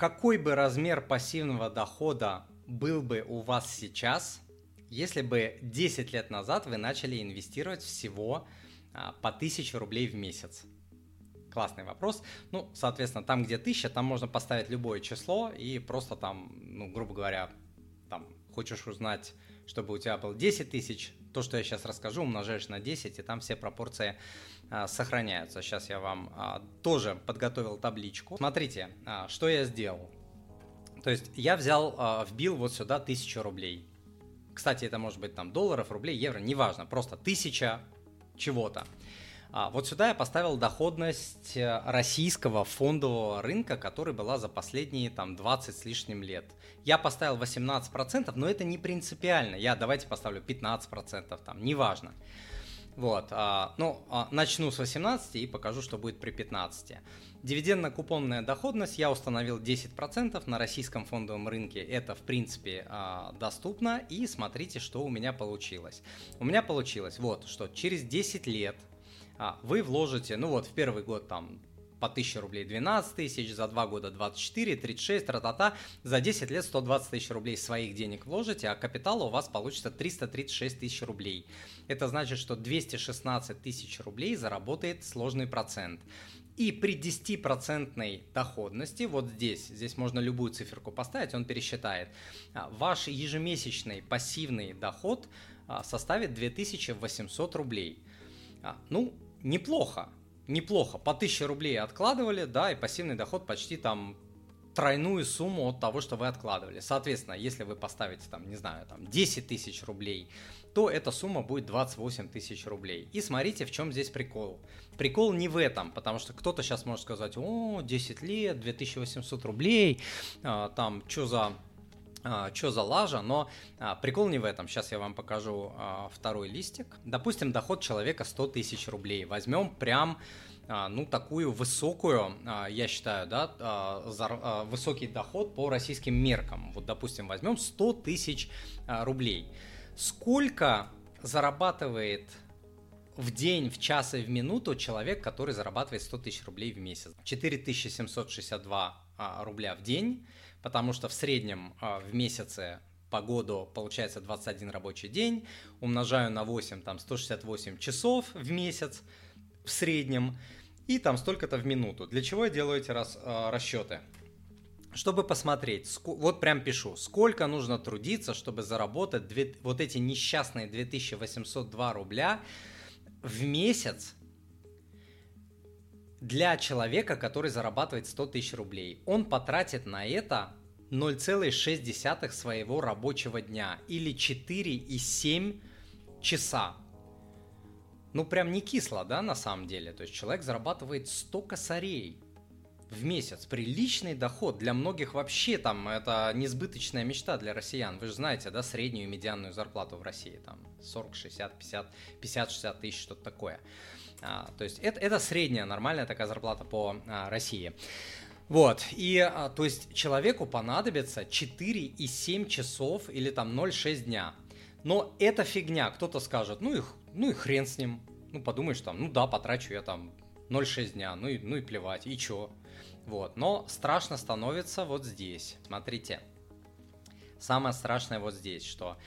какой бы размер пассивного дохода был бы у вас сейчас, если бы 10 лет назад вы начали инвестировать всего а, по 1000 рублей в месяц? Классный вопрос. Ну, соответственно, там, где 1000, там можно поставить любое число и просто там, ну, грубо говоря, там, хочешь узнать, чтобы у тебя было 10 тысяч, то, что я сейчас расскажу, умножаешь на 10, и там все пропорции а, сохраняются. Сейчас я вам а, тоже подготовил табличку. Смотрите, а, что я сделал. То есть я взял, вбил вот сюда 1000 рублей. Кстати, это может быть там долларов, рублей, евро, неважно, просто 1000 чего-то. А, вот сюда я поставил доходность э, российского фондового рынка, который была за последние там 20 с лишним лет. Я поставил 18%, но это не принципиально. Я давайте поставлю 15%, там, неважно. Вот, а, ну, а, начну с 18 и покажу, что будет при 15. Дивидендно-купонная доходность я установил 10% на российском фондовом рынке. Это, в принципе, доступно. И смотрите, что у меня получилось. У меня получилось вот, что через 10 лет вы вложите, ну вот в первый год там по 1000 рублей 12 тысяч, за 2 года 24, 36, тра-та-та, за 10 лет 120 тысяч рублей своих денег вложите, а капитала у вас получится 336 тысяч рублей. Это значит, что 216 тысяч рублей заработает сложный процент. И при 10% доходности, вот здесь, здесь можно любую циферку поставить, он пересчитает, а, ваш ежемесячный пассивный доход а, составит 2800 рублей. Ну, неплохо, неплохо. По 1000 рублей откладывали, да, и пассивный доход почти там тройную сумму от того, что вы откладывали. Соответственно, если вы поставите там, не знаю, там 10 тысяч рублей, то эта сумма будет 28 тысяч рублей. И смотрите, в чем здесь прикол. Прикол не в этом, потому что кто-то сейчас может сказать, о, 10 лет, 2800 рублей, а, там, что за что за лажа, но а, прикол не в этом. Сейчас я вам покажу а, второй листик. Допустим, доход человека 100 тысяч рублей. Возьмем прям а, ну, такую высокую, а, я считаю, да, а, высокий доход по российским меркам. Вот, допустим, возьмем 100 тысяч рублей. Сколько зарабатывает в день, в час и в минуту человек, который зарабатывает 100 тысяч рублей в месяц? 4762 рубля в день – потому что в среднем а, в месяце по году получается 21 рабочий день, умножаю на 8, там 168 часов в месяц в среднем, и там столько-то в минуту. Для чего я делаю эти рас, э, расчеты? Чтобы посмотреть, вот прям пишу, сколько нужно трудиться, чтобы заработать 2, вот эти несчастные 2802 рубля в месяц для человека, который зарабатывает 100 тысяч рублей. Он потратит на это 0,6 своего рабочего дня или 4,7 часа. Ну, прям не кисло, да, на самом деле. То есть человек зарабатывает 100 косарей в месяц. Приличный доход. Для многих вообще там это несбыточная мечта для россиян. Вы же знаете, да, среднюю медианную зарплату в России. Там 40, 60, 50, 50-60 тысяч, что-то такое. А, то есть это, это средняя нормальная такая зарплата по а, России. Вот, и а, то есть человеку понадобится 4,7 часов или там 0,6 дня. Но это фигня, кто-то скажет, ну и, ну и хрен с ним. Ну подумаешь там, ну да, потрачу я там 0,6 дня, ну и, ну и плевать, и чё. Вот, но страшно становится вот здесь. Смотрите, самое страшное вот здесь, что,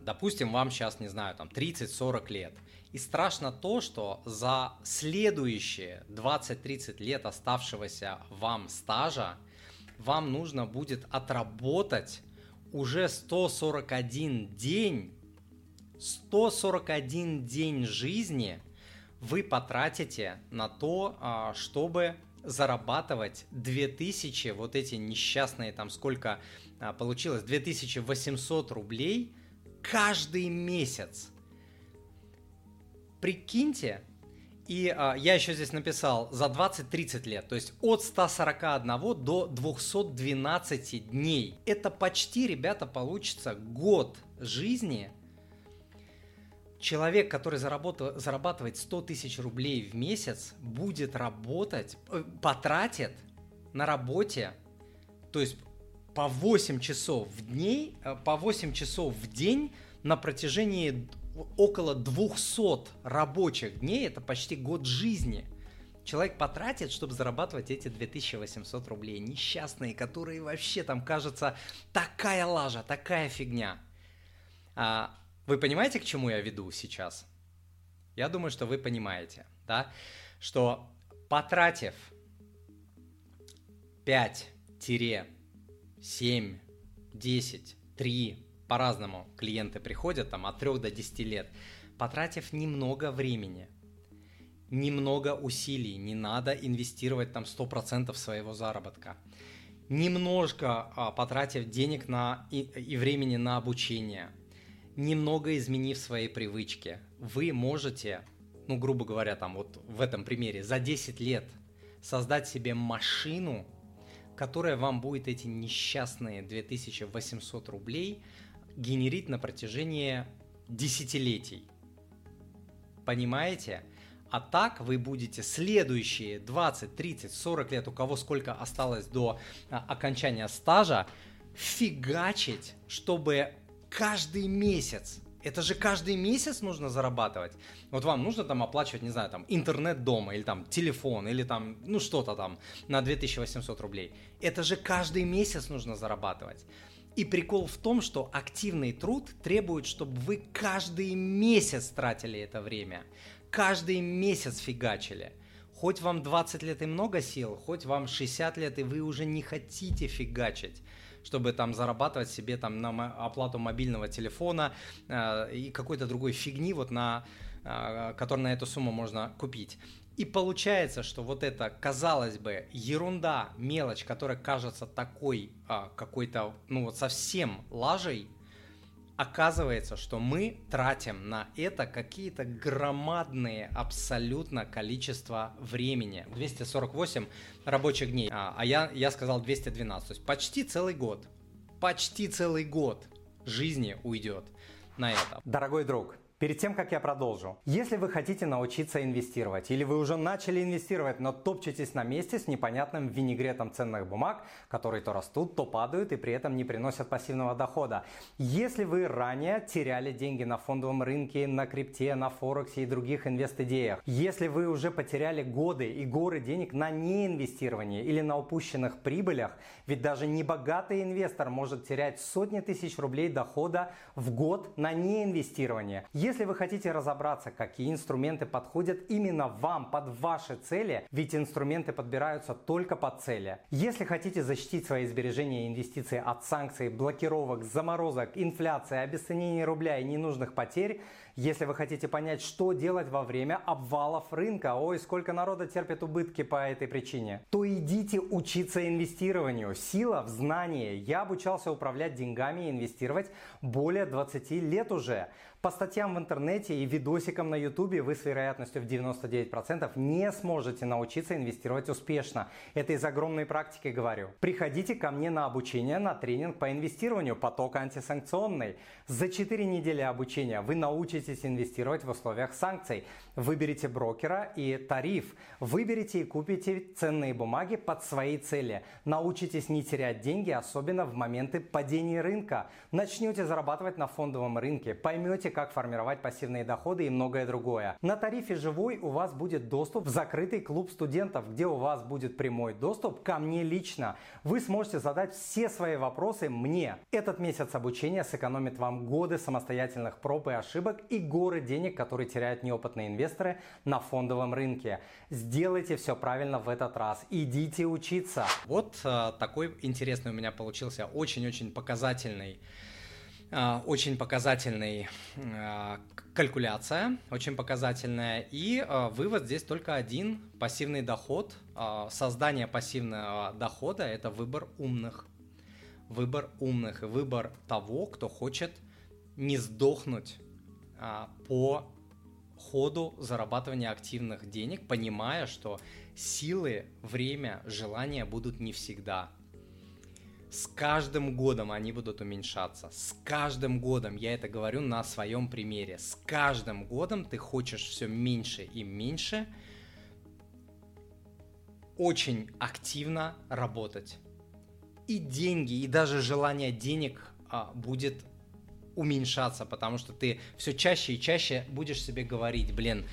допустим, вам сейчас, не знаю, там 30-40 лет, и страшно то, что за следующие 20-30 лет оставшегося вам стажа вам нужно будет отработать уже 141 день, 141 день жизни вы потратите на то, а, чтобы зарабатывать 2000, вот эти несчастные, там сколько а, получилось, 2800 рублей каждый месяц. Прикиньте, и а, я еще здесь написал за 20-30 лет, то есть от 141 до 212 дней. Это почти, ребята, получится год жизни. Человек, который зарабатывает 100 тысяч рублей в месяц, будет работать, э, потратит на работе, то есть по 8 часов в день, э, по 8 часов в день на протяжении около 200 рабочих дней, это почти год жизни. человек потратит, чтобы зарабатывать эти 2800 рублей. Несчастные, которые вообще там кажется такая лажа, такая фигня. А, вы понимаете, к чему я веду сейчас? Я думаю, что вы понимаете, да? Что потратив 5-7, 10, 3, по-разному клиенты приходят, там от 3 до 10 лет, потратив немного времени, немного усилий, не надо инвестировать там 100% своего заработка. Немножко а, потратив денег на, и, и времени на обучение, немного изменив свои привычки, вы можете, ну, грубо говоря, там вот в этом примере, за 10 лет создать себе машину, которая вам будет эти несчастные 2800 рублей генерить на протяжении десятилетий. Понимаете? А так вы будете следующие 20, 30, 40 лет, у кого сколько осталось до а, окончания стажа, фигачить, чтобы каждый месяц это же каждый месяц нужно зарабатывать. Вот вам нужно там оплачивать, не знаю, там интернет дома или там телефон или там, ну что-то там на 2800 рублей. Это же каждый месяц нужно зарабатывать. И прикол в том, что активный труд требует, чтобы вы каждый месяц тратили это время. Каждый месяц фигачили. Хоть вам 20 лет и много сил, хоть вам 60 лет и вы уже не хотите фигачить чтобы там зарабатывать себе там на оплату мобильного телефона э, и какой-то другой фигни, вот на, э, который на эту сумму можно купить. И получается, что вот это, казалось бы, ерунда, мелочь, которая кажется такой а, какой-то, ну вот совсем лажей, оказывается, что мы тратим на это какие-то громадные абсолютно количество времени. 248 рабочих дней, а, а я, я сказал 212, то есть почти целый год. Почти целый год жизни уйдет на это. Дорогой друг, Перед тем, как я продолжу, если вы хотите научиться инвестировать или вы уже начали инвестировать, но топчетесь на месте с непонятным винегретом ценных бумаг, которые то растут, то падают и при этом не приносят пассивного дохода. Если вы ранее теряли деньги на фондовом рынке, на крипте, на Форексе и других инвест-идеях, если вы уже потеряли годы и горы денег на неинвестировании или на упущенных прибылях, ведь даже небогатый инвестор может терять сотни тысяч рублей дохода в год на неинвестирование. Если вы хотите разобраться, какие инструменты подходят именно вам, под ваши цели, ведь инструменты подбираются только под цели. Если хотите защитить свои сбережения и инвестиции от санкций, блокировок, заморозок, инфляции, обесценения рубля и ненужных потерь, если вы хотите понять, что делать во время обвалов рынка, ой, сколько народа терпит убытки по этой причине, то идите учиться инвестированию. Сила в знании. Я обучался управлять деньгами и инвестировать более 20 лет уже. По статьям в интернете и видосикам на ютубе вы с вероятностью в 99% не сможете научиться инвестировать успешно. Это из огромной практики говорю. Приходите ко мне на обучение, на тренинг по инвестированию «Поток антисанкционный». За 4 недели обучения вы научитесь инвестировать в условиях санкций. Выберите брокера и тариф. Выберите и купите ценные бумаги под свои цели. Научитесь не терять деньги, особенно в моменты падения рынка. Начнете зарабатывать на фондовом рынке. Поймете, как формировать пассивные доходы и многое другое. На тарифе «Живой» у вас будет доступ в закрытый клуб студентов, где у вас будет прямой доступ ко мне лично. Вы сможете задать все свои вопросы мне. Этот месяц обучения сэкономит вам годы самостоятельных проб и ошибок и горы денег, которые теряют неопытные инвесторы на фондовом рынке. Сделайте все правильно в этот раз. Идите учиться. Вот э, такой интересный у меня получился, очень-очень показательный а, очень показательный а, калькуляция, очень показательная. И а, вывод здесь только один. Пассивный доход, создание пассивного дохода – это выбор умных. Выбор умных и выбор того, кто хочет не сдохнуть по ходу зарабатывания активных денег, понимая, что силы, время, желания будут не всегда – с каждым годом они будут уменьшаться. С каждым годом, я это говорю на своем примере, с каждым годом ты хочешь все меньше и меньше очень активно работать. И деньги, и даже желание денег а, будет уменьшаться, потому что ты все чаще и чаще будешь себе говорить, блин,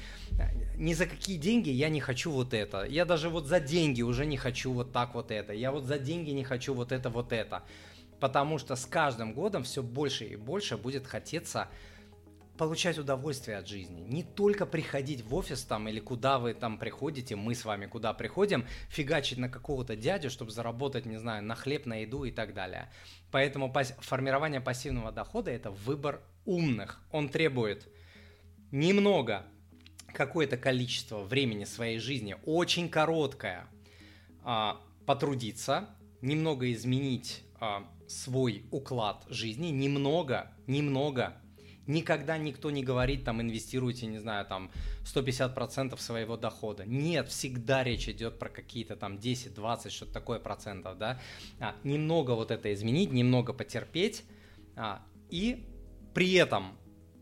ни за какие деньги я не хочу вот это. Я даже вот за деньги уже не хочу вот так вот это. Я вот за деньги не хочу вот это, вот это. Потому что с каждым годом все больше и больше будет хотеться получать удовольствие от жизни. Не только приходить в офис там или куда вы там приходите, мы с вами куда приходим, фигачить на какого-то дядю, чтобы заработать, не знаю, на хлеб, на еду и так далее. Поэтому пас- формирование пассивного дохода – это выбор умных. Он требует немного, какое-то количество времени своей жизни, очень короткое, а, потрудиться, немного изменить а, свой уклад жизни, немного, немного Никогда никто не говорит, там, инвестируйте, не знаю, там, 150% своего дохода. Нет, всегда речь идет про какие-то там 10, 20, что-то такое процентов, да. А, немного вот это изменить, немного потерпеть, а, и при этом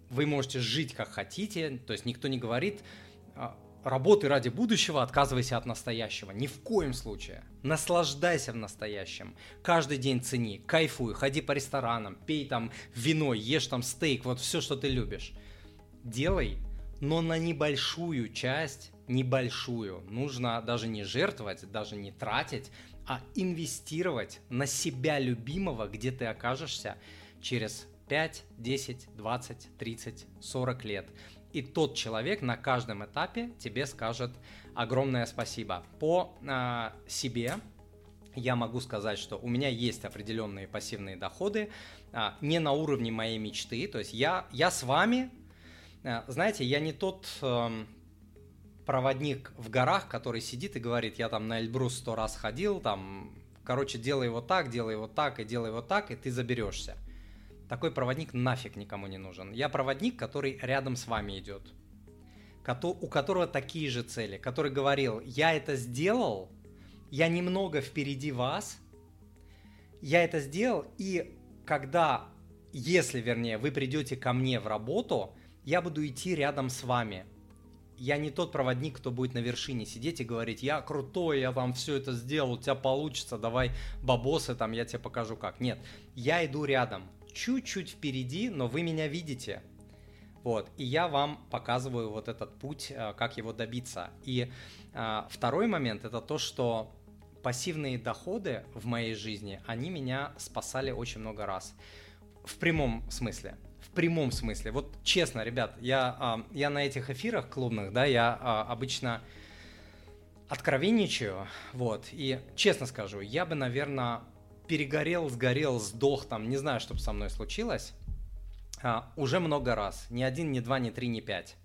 вы можете жить как хотите, то есть никто не говорит, работай ради будущего, отказывайся от настоящего. Ни в коем случае. Наслаждайся в настоящем. Каждый день цени, кайфуй, ходи по ресторанам, пей там вино, ешь там стейк, вот все, что ты любишь. Делай, но на небольшую часть, небольшую. Нужно даже не жертвовать, даже не тратить, а инвестировать на себя любимого, где ты окажешься через 5, 10, 20, 30, 40 лет и тот человек на каждом этапе тебе скажет огромное спасибо. По э, себе я могу сказать, что у меня есть определенные пассивные доходы, э, не на уровне моей мечты. То есть я, я с вами, э, знаете, я не тот э, проводник в горах, который сидит и говорит, я там на Эльбрус сто раз ходил, там, короче, делай вот так, делай вот так и делай вот так, и ты заберешься такой проводник нафиг никому не нужен. Я проводник, который рядом с вами идет, у которого такие же цели, который говорил, я это сделал, я немного впереди вас, я это сделал, и когда, если, вернее, вы придете ко мне в работу, я буду идти рядом с вами. Я не тот проводник, кто будет на вершине сидеть и говорить, я крутой, я там все это сделал, у тебя получится, давай бабосы, там я тебе покажу как. Нет, я иду рядом, чуть-чуть впереди, но вы меня видите. Вот, и я вам показываю вот этот путь, э, как его добиться. И а, второй момент это то, что пассивные доходы в моей жизни, они меня спасали очень много раз. В прямом смысле. В прямом смысле. Вот честно, ребят, я, а, я на этих эфирах клубных, да, я обычно откровенничаю, вот, и честно скажу, я бы, наверное, перегорел, сгорел, сдох, там, не знаю, что со мной случилось, а, уже много раз. Ни один, ни два, ни три, ни пять.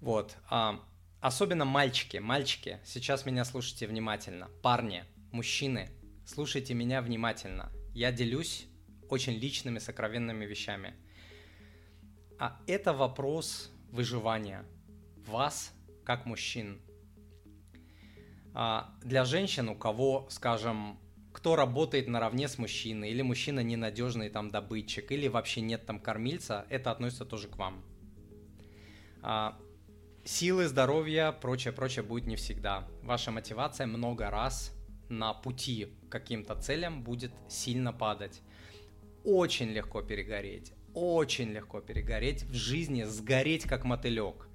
Вот. А, особенно мальчики, мальчики, сейчас меня слушайте внимательно. Парни, мужчины, слушайте меня внимательно. Я делюсь очень личными, сокровенными вещами. А это вопрос выживания вас как мужчин. А для женщин, у кого, скажем, кто работает наравне с мужчиной, или мужчина ненадежный там добытчик, или вообще нет там кормильца, это относится тоже к вам. А, силы, здоровья, прочее, прочее будет не всегда. Ваша мотивация много раз на пути к каким-то целям будет сильно падать. Очень легко перегореть, очень легко перегореть в жизни, сгореть как мотылек.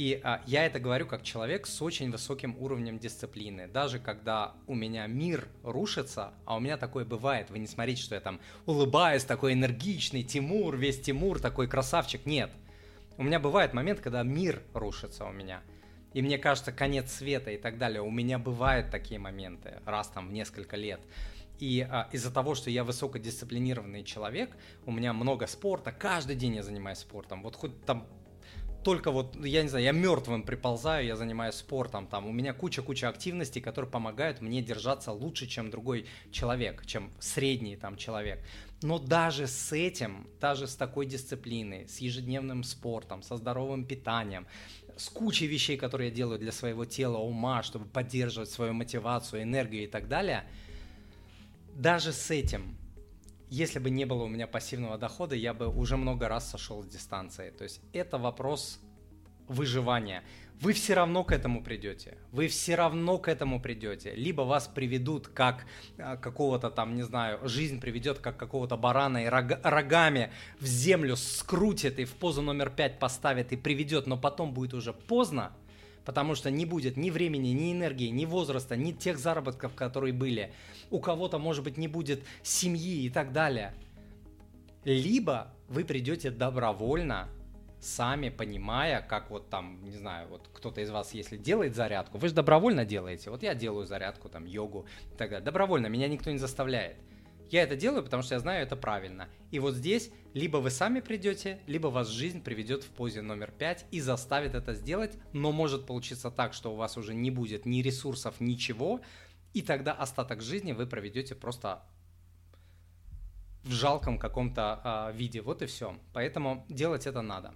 И а, я это говорю как человек с очень высоким уровнем дисциплины. Даже когда у меня мир рушится, а у меня такое бывает, вы не смотрите, что я там улыбаюсь, такой энергичный, Тимур, весь Тимур, такой красавчик. Нет. У меня бывает момент, когда мир рушится у меня. И мне кажется, конец света и так далее. У меня бывают такие моменты, раз там в несколько лет. И а, из-за того, что я высокодисциплинированный человек, у меня много спорта, каждый день я занимаюсь спортом. Вот хоть там только вот, я не знаю, я мертвым приползаю, я занимаюсь спортом, там, у меня куча-куча активностей, которые помогают мне держаться лучше, чем другой человек, чем средний там человек. Но даже с этим, даже с такой дисциплиной, с ежедневным спортом, со здоровым питанием, с кучей вещей, которые я делаю для своего тела, ума, чтобы поддерживать свою мотивацию, энергию и так далее, даже с этим если бы не было у меня пассивного дохода, я бы уже много раз сошел с дистанции. То есть это вопрос выживания, вы все равно к этому придете. Вы все равно к этому придете. Либо вас приведут как а, какого-то там, не знаю, жизнь приведет как какого-то барана и рог, рогами в землю скрутит и в позу номер пять поставит и приведет, но потом будет уже поздно, потому что не будет ни времени, ни энергии, ни возраста, ни тех заработков, которые были. У кого-то, может быть, не будет семьи и так далее. Либо вы придете добровольно, сами понимая, как вот там, не знаю, вот кто-то из вас, если делает зарядку, вы же добровольно делаете. Вот я делаю зарядку, там, йогу и так далее. Добровольно, меня никто не заставляет. Я это делаю, потому что я знаю это правильно. И вот здесь либо вы сами придете, либо вас жизнь приведет в позе номер 5 и заставит это сделать, но может получиться так, что у вас уже не будет ни ресурсов, ничего, и тогда остаток жизни вы проведете просто в жалком каком-то э, виде. Вот и все. Поэтому делать это надо.